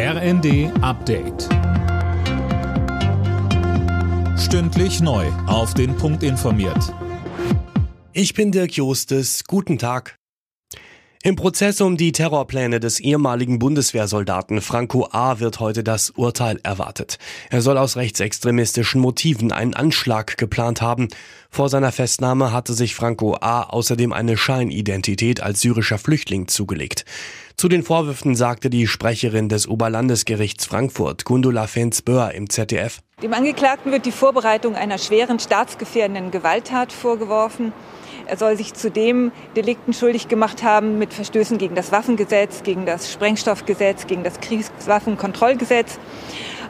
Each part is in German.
RND Update. Stündlich neu. Auf den Punkt informiert. Ich bin Dirk Jostes. Guten Tag. Im Prozess um die Terrorpläne des ehemaligen Bundeswehrsoldaten Franco A. wird heute das Urteil erwartet. Er soll aus rechtsextremistischen Motiven einen Anschlag geplant haben. Vor seiner Festnahme hatte sich Franco A. außerdem eine Scheinidentität als syrischer Flüchtling zugelegt. Zu den Vorwürfen sagte die Sprecherin des Oberlandesgerichts Frankfurt, Gundula Fens-Böhr im ZDF. Dem Angeklagten wird die Vorbereitung einer schweren staatsgefährdenden Gewalttat vorgeworfen. Er soll sich zudem Delikten schuldig gemacht haben mit Verstößen gegen das Waffengesetz, gegen das Sprengstoffgesetz, gegen das Kriegswaffenkontrollgesetz.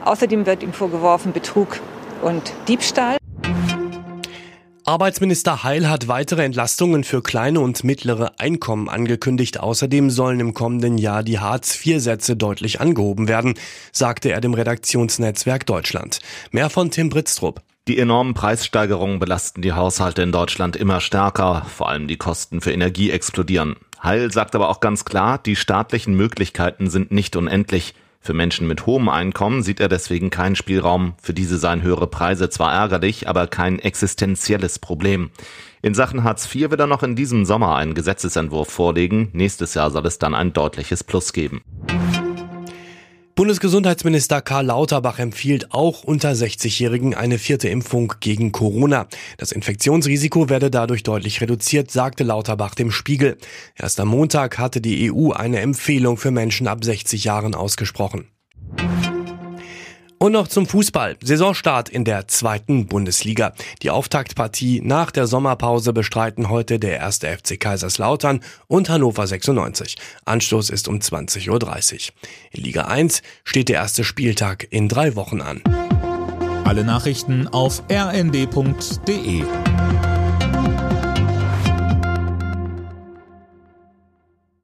Außerdem wird ihm vorgeworfen Betrug und Diebstahl. Arbeitsminister Heil hat weitere Entlastungen für kleine und mittlere Einkommen angekündigt. Außerdem sollen im kommenden Jahr die Hartz-IV-Sätze deutlich angehoben werden, sagte er dem Redaktionsnetzwerk Deutschland. Mehr von Tim Britztrup. Die enormen Preissteigerungen belasten die Haushalte in Deutschland immer stärker, vor allem die Kosten für Energie explodieren. Heil sagt aber auch ganz klar, die staatlichen Möglichkeiten sind nicht unendlich. Für Menschen mit hohem Einkommen sieht er deswegen keinen Spielraum. Für diese seien höhere Preise zwar ärgerlich, aber kein existenzielles Problem. In Sachen Hartz IV wird er noch in diesem Sommer einen Gesetzesentwurf vorlegen. Nächstes Jahr soll es dann ein deutliches Plus geben. Bundesgesundheitsminister Karl Lauterbach empfiehlt auch unter 60-Jährigen eine vierte Impfung gegen Corona. Das Infektionsrisiko werde dadurch deutlich reduziert, sagte Lauterbach dem Spiegel. Erst am Montag hatte die EU eine Empfehlung für Menschen ab 60 Jahren ausgesprochen. Und noch zum Fußball. Saisonstart in der zweiten Bundesliga. Die Auftaktpartie nach der Sommerpause bestreiten heute der erste FC Kaiserslautern und Hannover 96. Anstoß ist um 20.30 Uhr. In Liga 1 steht der erste Spieltag in drei Wochen an. Alle Nachrichten auf rnd.de